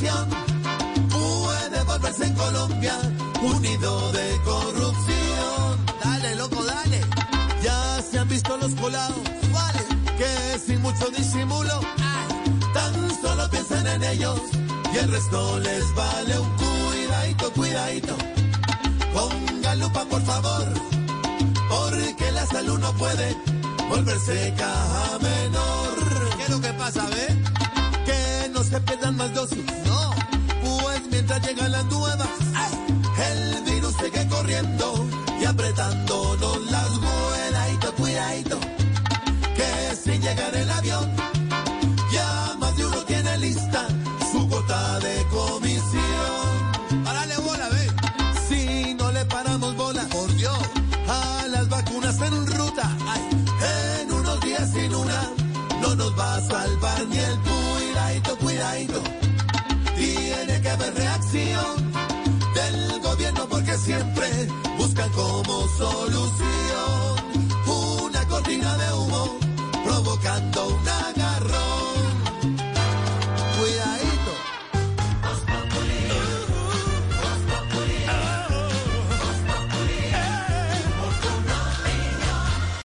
puede volverse en Colombia un nido de corrupción. Dale, loco, dale. Ya se han visto los colados, vale, que sin mucho disimulo, tan solo piensan en ellos y el resto les vale un cuidadito, cuidadito. Con galupa, por favor, porque la salud no puede volverse caja menor. ¿Qué es lo que pasa, ves? Más dosis, no, pues mientras llegan las nuevas, el virus sigue corriendo y apretándonos las cuidadito, cuidadito, que sin llegar el avión, ya más de uno tiene lista su cuota de comisión. Parale bola, ve. Si no le paramos bola, por Dios, a las vacunas en ruta, ay, en unos días sin una, no nos va a salvar ni el cuidadito, cuidadito. Tiene que haber reacción del gobierno porque siempre buscan como solución una cortina de humo provocando una